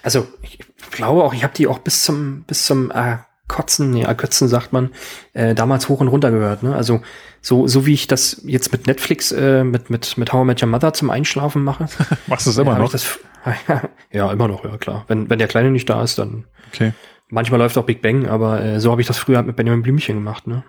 Also ich glaube auch, ich habe die auch bis zum bis zum äh, Kotzen, nee, Ergötzen sagt man, äh, damals hoch und runter gehört. Ne? Also so, so wie ich das jetzt mit Netflix, äh, mit, mit, mit How I Met Your Mother zum Einschlafen mache. <laughs> Machst du es immer hab noch? ich Das, <laughs> ja, immer noch, ja klar. Wenn, wenn der Kleine nicht da ist, dann Okay. Manchmal läuft auch Big Bang, aber äh, so habe ich das früher mit Benjamin Blümchen gemacht. Ne?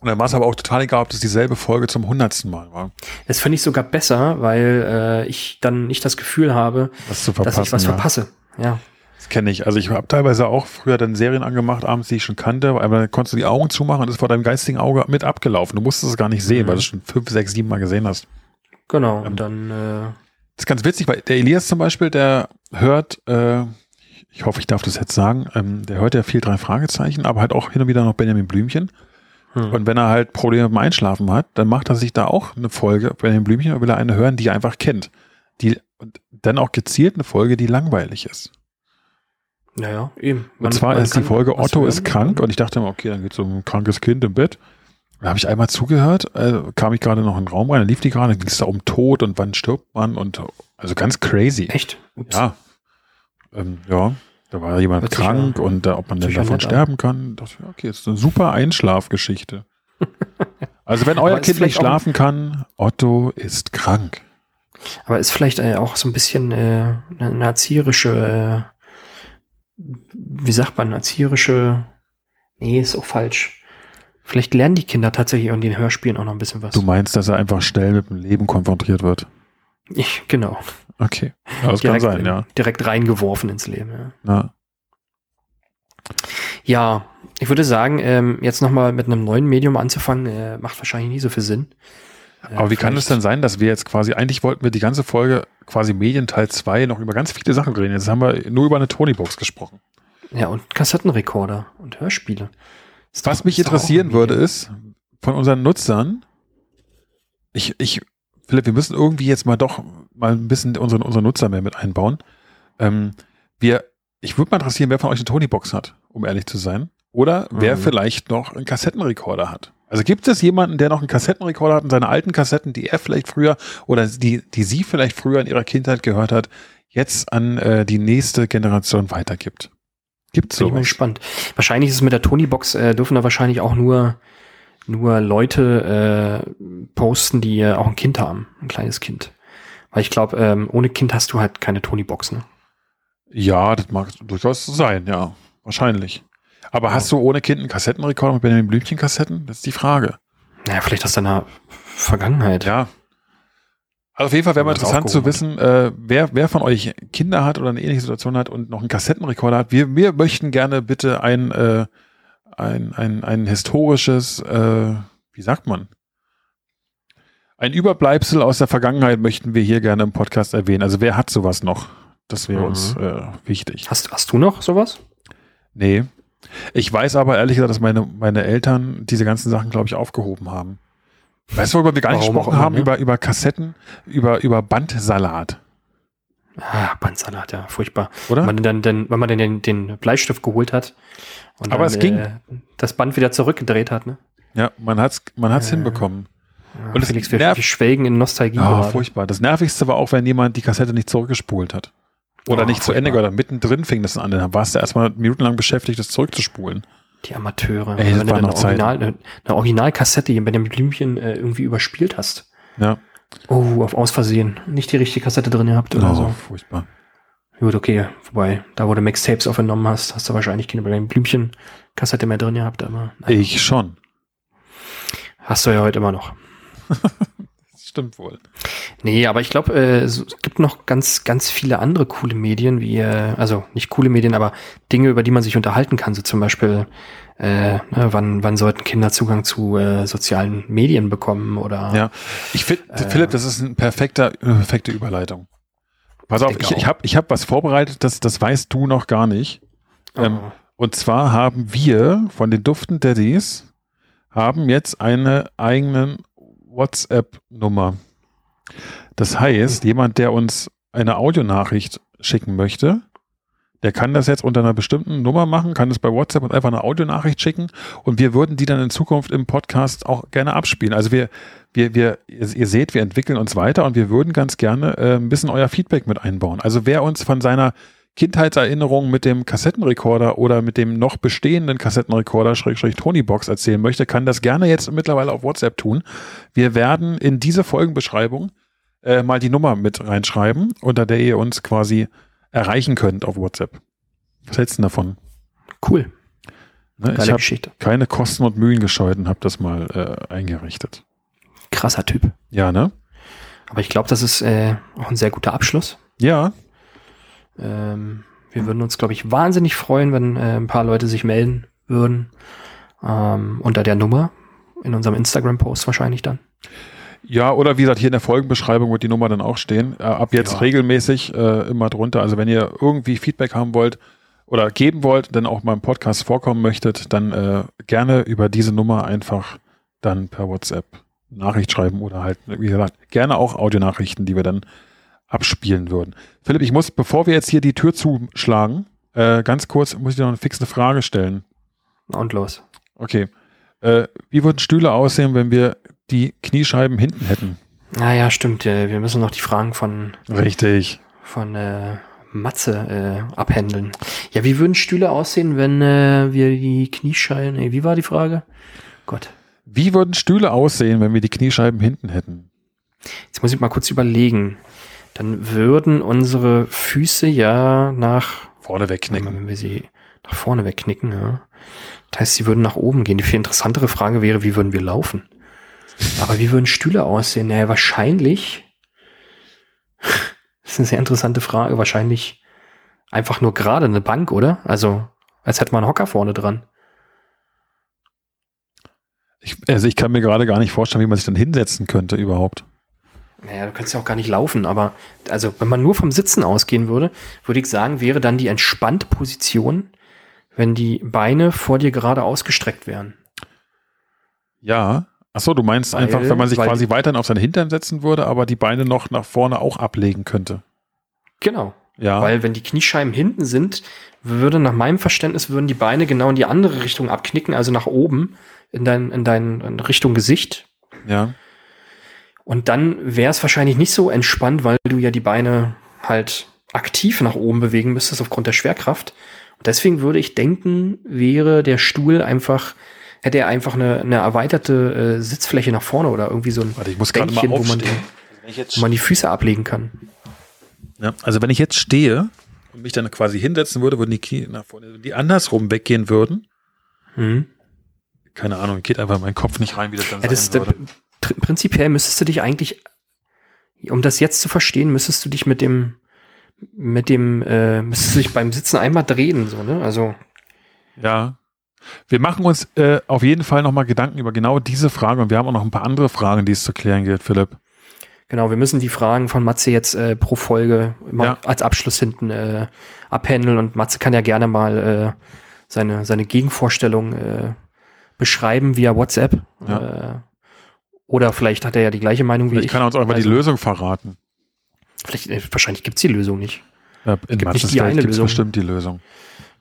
Und dann war es aber auch total egal, ob das dieselbe Folge zum hundertsten Mal war. Das finde ich sogar besser, weil äh, ich dann nicht das Gefühl habe, dass ich was ja. verpasse. Ja. Das kenne ich. Also ich habe teilweise auch früher dann Serien angemacht, abends, die ich schon kannte, aber dann konntest du die Augen zumachen und ist vor deinem geistigen Auge mit abgelaufen. Du musstest es gar nicht sehen, Mhm. weil du es schon fünf, sechs, sieben Mal gesehen hast. Genau. Und dann äh, Das ist ganz witzig, weil der Elias zum Beispiel, der hört, äh, ich hoffe, ich darf das jetzt sagen, ähm, der hört ja viel drei Fragezeichen, aber halt auch hin und wieder noch Benjamin Blümchen. hm. Und wenn er halt Probleme beim Einschlafen hat, dann macht er sich da auch eine Folge Benjamin Blümchen und will er eine hören, die er einfach kennt. Die, und dann auch gezielt eine Folge, die langweilig ist. Ja, ja, eben. Und zwar ist die Folge Otto ist krank und ich dachte mir, okay, dann geht es um ein krankes Kind im Bett. Da habe ich einmal zugehört, äh, kam ich gerade noch in den Raum rein, dann lief die gerade, dann ging es da um Tod und wann stirbt man und also ganz crazy. Echt? Ups. Ja. Ähm, ja, da war jemand Hört krank und äh, ob man denn davon nett an. sterben kann. Dachte ich, okay, ist eine super Einschlafgeschichte. <laughs> also wenn euer Kind nicht schlafen kann, Otto ist krank. Aber ist vielleicht äh, auch so ein bisschen äh, eine, eine erzieherische, äh, wie sagt man, erzieherische, nee, ist auch falsch. Vielleicht lernen die Kinder tatsächlich in den Hörspielen auch noch ein bisschen was. Du meinst, dass er einfach schnell mit dem Leben konfrontiert wird? Ich, genau. Okay, ja, das direkt, kann sein, ja. direkt reingeworfen ins Leben. Ja, ja. ja ich würde sagen, ähm, jetzt nochmal mit einem neuen Medium anzufangen, äh, macht wahrscheinlich nie so viel Sinn. Äh, Aber wie kann es denn sein, dass wir jetzt quasi, eigentlich wollten wir die ganze Folge, quasi Medienteil 2, noch über ganz viele Sachen reden. Jetzt haben wir nur über eine Tony-Box gesprochen. Ja, und Kassettenrekorder und Hörspiele. Ist Was doch- mich interessieren würde, ist, von unseren Nutzern, ich, ich, Philipp, wir müssen irgendwie jetzt mal doch mal ein bisschen unsere, unsere Nutzer mehr mit einbauen. Ähm, wir, ich würde mal interessieren, wer von euch eine Tony-Box hat, um ehrlich zu sein. Oder wer Mhm. vielleicht noch einen Kassettenrekorder hat. Also gibt es jemanden, der noch einen Kassettenrekorder hat und seine alten Kassetten, die er vielleicht früher oder die, die sie vielleicht früher in ihrer Kindheit gehört hat, jetzt an äh, die nächste Generation weitergibt? Gibt's Bin ich mal gespannt. Wahrscheinlich ist es mit der Tony-Box, äh, dürfen da wahrscheinlich auch nur, nur Leute äh, posten, die äh, auch ein Kind haben, ein kleines Kind. Weil ich glaube, ähm, ohne Kind hast du halt keine Tony-Box, ne? Ja, das mag durchaus sein, ja. Wahrscheinlich. Aber hast du ohne Kind einen Kassettenrekorder mit Benjamin Blümchen-Kassetten? Das ist die Frage. Naja, vielleicht aus deiner Vergangenheit. Ja. Also auf jeden Fall wäre mal interessant zu wissen, äh, wer, wer von euch Kinder hat oder eine ähnliche Situation hat und noch einen Kassettenrekorder hat. Wir, wir möchten gerne bitte ein, äh, ein, ein, ein historisches, äh, wie sagt man? Ein Überbleibsel aus der Vergangenheit möchten wir hier gerne im Podcast erwähnen. Also wer hat sowas noch? Das wäre Mhm. uns äh, wichtig. Hast, hast du noch sowas? Nee. Ich weiß aber ehrlich gesagt, dass meine, meine Eltern diese ganzen Sachen, glaube ich, aufgehoben haben. Weißt du, worüber wir gar nicht Warum gesprochen haben? ne? Über, über Kassetten, über, über Bandsalat, Ah, Bandsalat, ja, furchtbar. oder? Wenn man dann, dann, wenn man dann den, den Bleistift geholt hat und Aber dann, es ging. Äh, das Band wieder zurückgedreht hat, ne? ja, man hat's, man hat's Äh, hinbekommen. Ja, Und es Felix, wir, wir schwelgen in Nostalgie Ja, gerade. furchtbar. Das Nervigste war auch, wenn jemand die Kassette nicht zurückgespult hat. Oder Oh, nicht zu Ende furchtbar. oder mittendrin fing das an. Dann warst du erstmal minutenlang beschäftigt, das zurückzuspulen. Die Amateure. Ey, das wenn du noch eine, Original, eine, eine Originalkassette bei dem Blümchen äh, irgendwie überspielt hast. Ja, Oh, auf aus Versehen. Nicht die richtige Kassette drin gehabt oder oh, so. furchtbar. Gut, okay. Wobei, da wo du Mixtapes aufgenommen hast, hast du wahrscheinlich keine bei dem Blümchen Kassette mehr drin gehabt, aber naja, Ich schon. hast du ja heute immer noch. <laughs> Stimmt wohl. Nee, aber ich glaube, äh, es gibt noch ganz, ganz viele andere coole Medien, wie, äh, also nicht coole Medien, aber Dinge, über die man sich unterhalten kann. So zum Beispiel, äh, ne, wann, wann sollten Kinder Zugang zu äh, sozialen Medien bekommen oder Ja, ich finde, Äh. Philipp, das ist eine perfekter, eine perfekte Überleitung. Pass auf, ich, ich habe ich hab was vorbereitet, das, das weißt du noch gar nicht. Ähm, Oh. Und zwar haben wir von den Duften Daddies haben jetzt eine eigene WhatsApp-Nummer. Das heißt, jemand, der uns eine Audionachricht schicken möchte, der kann das jetzt unter einer bestimmten Nummer machen, kann das bei WhatsApp und einfach eine Audionachricht schicken und wir würden die dann in Zukunft im Podcast auch gerne abspielen. Also wir, wir, wir, ihr, seht, wir entwickeln uns weiter und wir würden ganz gerne äh, ein bisschen euer Feedback mit einbauen. Also wer uns von seiner Kindheitserinnerungen mit dem Kassettenrekorder oder mit dem noch bestehenden Kassettenrekorder Schrägstrich Tonybox erzählen möchte, kann das gerne jetzt mittlerweile auf WhatsApp tun. Wir werden in diese Folgenbeschreibung äh, mal die Nummer mit reinschreiben, unter der ihr uns quasi erreichen könnt auf WhatsApp. Was hältst du davon? Cool. Ne, ich habe keine Kosten und Mühen gescheut und habe das mal äh, eingerichtet. Krasser Typ. Ja, ne? Aber ich glaube, das ist äh, auch ein sehr guter Abschluss. Ja. Ähm, wir würden uns, glaube ich, wahnsinnig freuen, wenn äh, ein paar Leute sich melden würden. Ähm, unter der Nummer. In unserem Instagram-Post wahrscheinlich dann. Ja, oder wie gesagt, hier in der Folgenbeschreibung wird die Nummer dann auch stehen. Äh, ab jetzt ja. regelmäßig äh, immer drunter. Also wenn ihr irgendwie Feedback haben wollt oder geben wollt, dann auch mal im Podcast vorkommen möchtet, dann äh, gerne über diese Nummer einfach dann per WhatsApp Nachricht schreiben oder halt, wie gesagt, gerne auch Audionachrichten, die wir dann abspielen würden. Philipp, ich muss, bevor wir jetzt hier die Tür zuschlagen, äh, ganz kurz, muss ich dir noch eine fixe Frage stellen. Und los. Okay. Äh, wie würden Stühle aussehen, wenn wir die Kniescheiben hinten hätten? Naja, stimmt. Wir müssen noch die Fragen von. Richtig. Von äh, Matze äh, abhändeln. Ja, wie würden Stühle aussehen, wenn äh, wir die Kniescheiben. Nee, wie war die Frage? Gott. Wie würden Stühle aussehen, wenn wir die Kniescheiben hinten hätten? Jetzt muss ich mal kurz überlegen dann würden unsere Füße ja nach vorne wegknicken. Wenn wir sie nach vorne wegknicken, ja. Das heißt, sie würden nach oben gehen. Die viel interessantere Frage wäre, wie würden wir laufen? Aber wie würden Stühle aussehen? Naja, wahrscheinlich. <laughs> Das ist eine sehr interessante Frage. Wahrscheinlich einfach nur gerade eine Bank, oder? Also, als hätte man einen Hocker vorne dran. Ich, also ich kann mir gerade gar nicht vorstellen, wie man sich dann hinsetzen könnte überhaupt. Naja, du kannst ja auch gar nicht laufen, aber also wenn man nur vom Sitzen ausgehen würde, würde ich sagen, wäre dann die entspannte Position, wenn die Beine vor dir gerade ausgestreckt wären. Ja. Achso, du meinst weil, einfach, wenn man sich quasi weiterhin auf seine Hintern setzen würde, aber die Beine noch nach vorne auch ablegen könnte. Genau. Ja. Weil wenn die Kniescheiben hinten sind, würde nach meinem Verständnis würden die Beine genau in die andere Richtung abknicken, also nach oben in dein, in dein in Richtung Gesicht. Ja. Und dann wäre es wahrscheinlich nicht so entspannt, weil du ja die Beine halt aktiv nach oben bewegen müsstest aufgrund der Schwerkraft. Und deswegen würde ich denken, wäre der Stuhl einfach, hätte er einfach eine, eine erweiterte äh, Sitzfläche nach vorne oder irgendwie so ein Warte, ich muss Bänkchen, wo man, wo man die Füße ablegen kann. Ja, also wenn ich jetzt stehe und mich dann quasi hinsetzen würde, würden die Knie nach vorne, die andersrum weggehen würden. Mhm. Keine Ahnung, geht einfach mein Kopf nicht rein, wie das dann ja, das, würde prinzipiell müsstest du dich eigentlich, um das jetzt zu verstehen, müsstest du dich mit dem, mit dem, äh, müsstest du dich beim Sitzen einmal drehen, so, ne? Also. Ja. Wir machen uns äh, auf jeden Fall nochmal Gedanken über genau diese Frage und wir haben auch noch ein paar andere Fragen, die es zu klären gilt, Philipp. Genau, wir müssen die Fragen von Matze jetzt äh, pro Folge ja. als Abschluss hinten äh, abhändeln und Matze kann ja gerne mal äh, seine, seine Gegenvorstellung äh, beschreiben via WhatsApp. Ja. Äh, oder vielleicht hat er ja die gleiche Meinung wie ich. kann er uns auch also, die Lösung verraten. Vielleicht, äh, wahrscheinlich gibt's die Lösung nicht. Ja, in gibt nicht die eine Lösung. bestimmt die Lösung.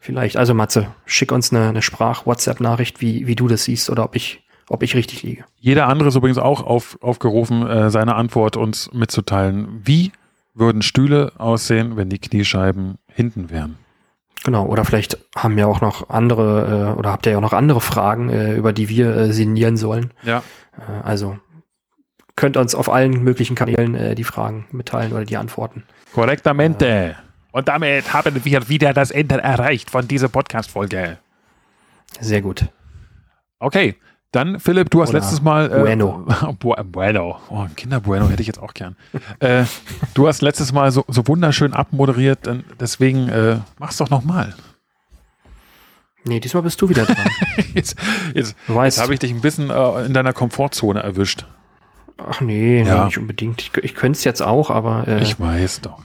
Vielleicht. Also Matze, schick uns eine, eine Sprach-WhatsApp-Nachricht, wie, wie du das siehst oder ob ich, ob ich richtig liege. Jeder andere ist übrigens auch auf, aufgerufen, äh, seine Antwort uns mitzuteilen. Wie würden Stühle aussehen, wenn die Kniescheiben hinten wären? Genau, oder vielleicht haben wir auch noch andere, äh, oder habt ihr ja auch noch andere Fragen, äh, über die wir äh, sinnieren sollen. Ja. Äh, also könnt uns auf allen möglichen Kanälen äh, die Fragen mitteilen oder die Antworten. Korrektamente. Äh, Und damit haben wir wieder das Ende erreicht von dieser Podcast-Folge. Sehr gut. Okay, dann Philipp, du hast Oder letztes Mal. Äh, bueno. <laughs> bueno. Oh, Kinder Bueno hätte ich jetzt auch gern. <laughs> äh, du hast letztes Mal so, so wunderschön abmoderiert, deswegen äh, mach's doch nochmal. Nee, diesmal bist du wieder <laughs> dran. jetzt jetzt, jetzt habe ich dich ein bisschen äh, in deiner Komfortzone erwischt. Ach nee, ja. nicht unbedingt. Ich, ich könnte es jetzt auch, aber. Äh, ich weiß doch.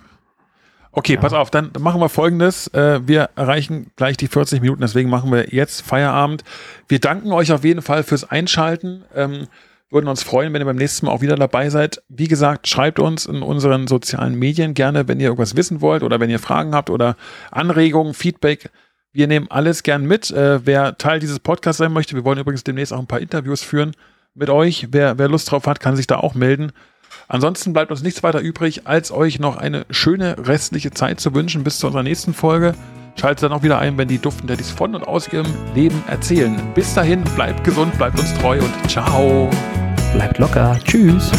Okay, ja. pass auf, dann machen wir folgendes. Äh, wir erreichen gleich die 40 Minuten, deswegen machen wir jetzt Feierabend. Wir danken euch auf jeden Fall fürs Einschalten. Ähm, würden uns freuen, wenn ihr beim nächsten Mal auch wieder dabei seid. Wie gesagt, schreibt uns in unseren sozialen Medien gerne, wenn ihr irgendwas wissen wollt oder wenn ihr Fragen habt oder Anregungen, Feedback wir nehmen alles gern mit. Äh, wer Teil dieses Podcasts sein möchte, wir wollen übrigens demnächst auch ein paar Interviews führen mit euch. Wer, wer Lust drauf hat, kann sich da auch melden. Ansonsten bleibt uns nichts weiter übrig, als euch noch eine schöne restliche Zeit zu wünschen bis zu unserer nächsten Folge. Schaltet dann auch wieder ein, wenn die Duften Daddys von und aus ihrem Leben erzählen. Bis dahin, bleibt gesund, bleibt uns treu und ciao. Bleibt locker. Tschüss.